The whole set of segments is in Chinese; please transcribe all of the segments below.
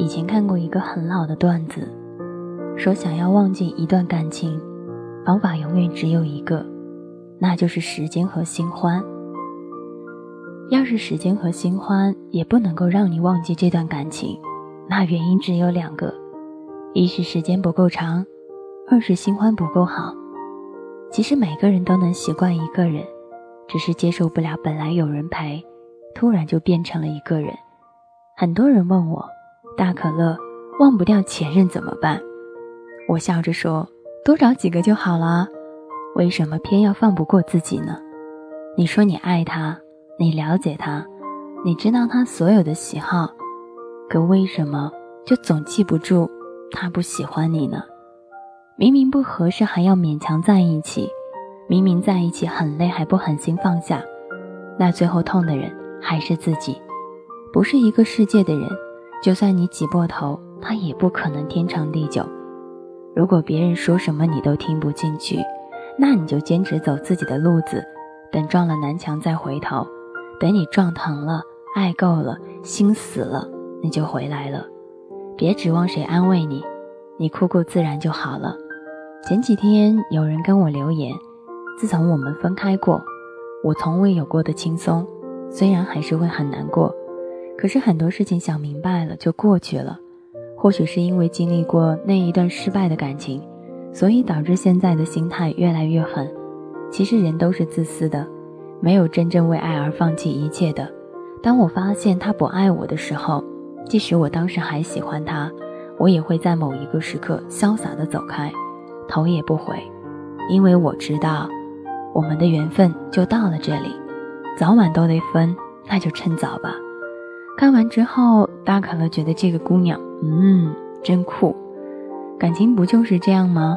以前看过一个很老的段子，说想要忘记一段感情，方法永远只有一个，那就是时间和新欢。要是时间和新欢也不能够让你忘记这段感情，那原因只有两个：一是时间不够长，二是新欢不够好。其实每个人都能习惯一个人，只是接受不了本来有人陪，突然就变成了一个人。很多人问我，大可乐忘不掉前任怎么办？我笑着说，多找几个就好了。为什么偏要放不过自己呢？你说你爱他。你了解他，你知道他所有的喜好，可为什么就总记不住他不喜欢你呢？明明不合适还要勉强在一起，明明在一起很累还不狠心放下，那最后痛的人还是自己。不是一个世界的人，就算你挤破头，他也不可能天长地久。如果别人说什么你都听不进去，那你就坚持走自己的路子，等撞了南墙再回头。等你撞疼了，爱够了，心死了，你就回来了。别指望谁安慰你，你哭哭自然就好了。前几天有人跟我留言，自从我们分开过，我从未有过的轻松。虽然还是会很难过，可是很多事情想明白了就过去了。或许是因为经历过那一段失败的感情，所以导致现在的心态越来越狠。其实人都是自私的。没有真正为爱而放弃一切的。当我发现他不爱我的时候，即使我当时还喜欢他，我也会在某一个时刻潇洒的走开，头也不回，因为我知道，我们的缘分就到了这里，早晚都得分，那就趁早吧。看完之后，大可乐觉得这个姑娘，嗯，真酷。感情不就是这样吗？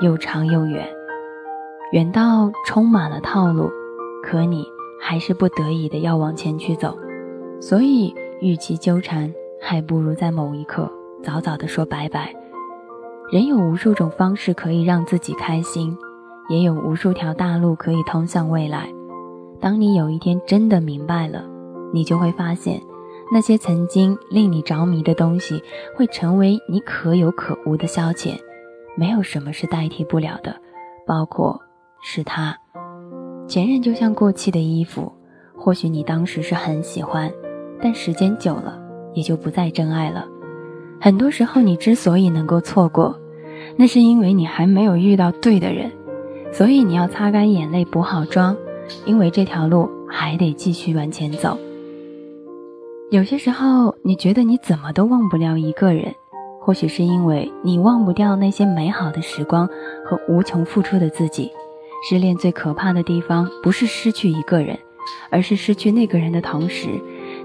又长又远，远到充满了套路。可你还是不得已的要往前去走，所以与其纠缠，还不如在某一刻早早的说拜拜。人有无数种方式可以让自己开心，也有无数条大路可以通向未来。当你有一天真的明白了，你就会发现，那些曾经令你着迷的东西，会成为你可有可无的消遣。没有什么是代替不了的，包括是他。前任就像过期的衣服，或许你当时是很喜欢，但时间久了也就不再真爱了。很多时候，你之所以能够错过，那是因为你还没有遇到对的人。所以你要擦干眼泪，补好妆，因为这条路还得继续往前走。有些时候，你觉得你怎么都忘不了一个人，或许是因为你忘不掉那些美好的时光和无穷付出的自己。失恋最可怕的地方，不是失去一个人，而是失去那个人的同时，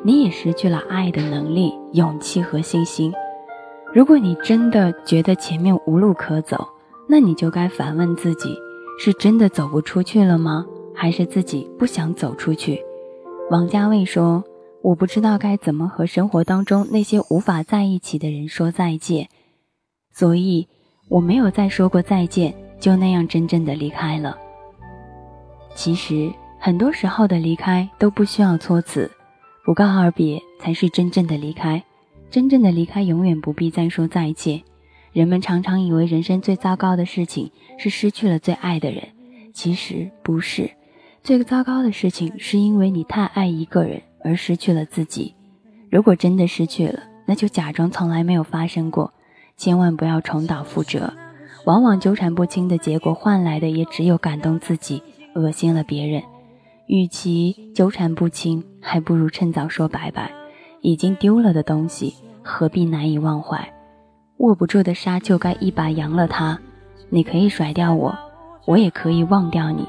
你也失去了爱的能力、勇气和信心。如果你真的觉得前面无路可走，那你就该反问自己：是真的走不出去了吗？还是自己不想走出去？王家卫说：“我不知道该怎么和生活当中那些无法在一起的人说再见，所以我没有再说过再见，就那样真正的离开了。”其实很多时候的离开都不需要措辞，不告而别才是真正的离开。真正的离开永远不必再说再见。人们常常以为人生最糟糕的事情是失去了最爱的人，其实不是。最糟糕的事情是因为你太爱一个人而失去了自己。如果真的失去了，那就假装从来没有发生过，千万不要重蹈覆辙。往往纠缠不清的结果换来的也只有感动自己。恶心了别人，与其纠缠不清，还不如趁早说拜拜。已经丢了的东西，何必难以忘怀？握不住的沙，就该一把扬了它。你可以甩掉我，我也可以忘掉你。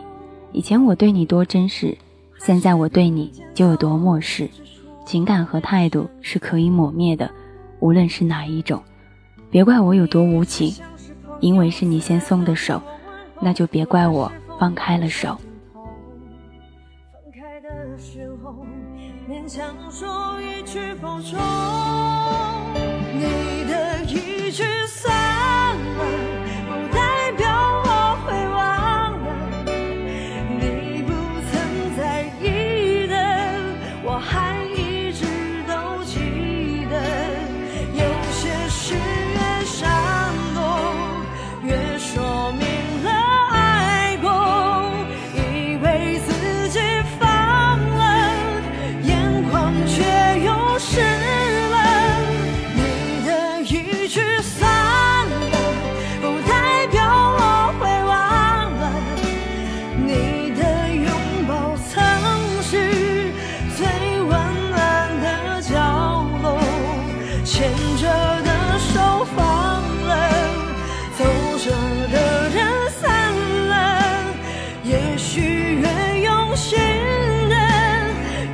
以前我对你多珍视，现在我对你就有多漠视。情感和态度是可以抹灭的，无论是哪一种。别怪我有多无情，因为是你先松的手，那就别怪我。放开了手。分开的时候，勉强说一句保重。你的一句走的人散了也许越用心的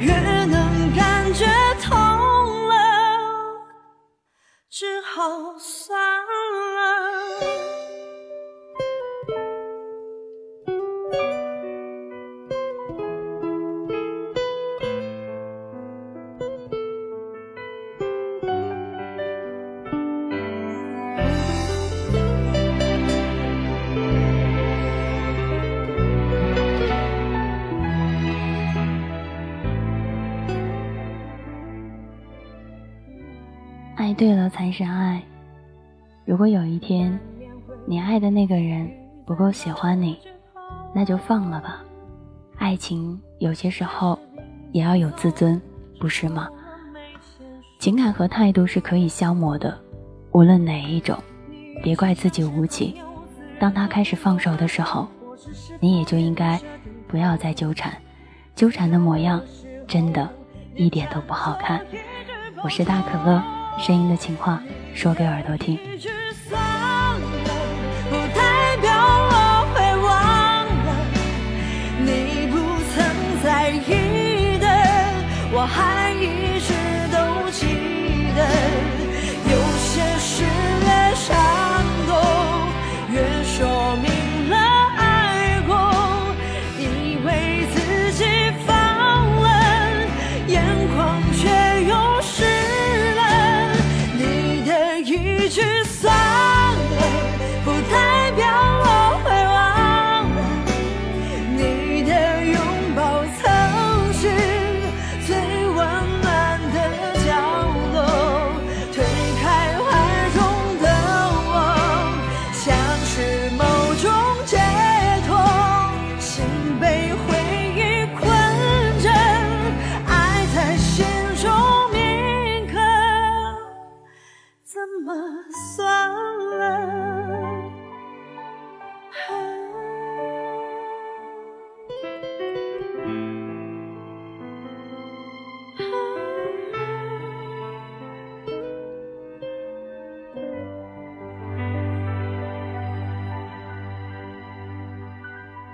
越能感觉痛了只好爱对了才是爱。如果有一天，你爱的那个人不够喜欢你，那就放了吧。爱情有些时候也要有自尊，不是吗？情感和态度是可以消磨的，无论哪一种，别怪自己无情。当他开始放手的时候，你也就应该不要再纠缠，纠缠的模样真的一点都不好看。我是大可乐。声音的情话，说给耳朵听。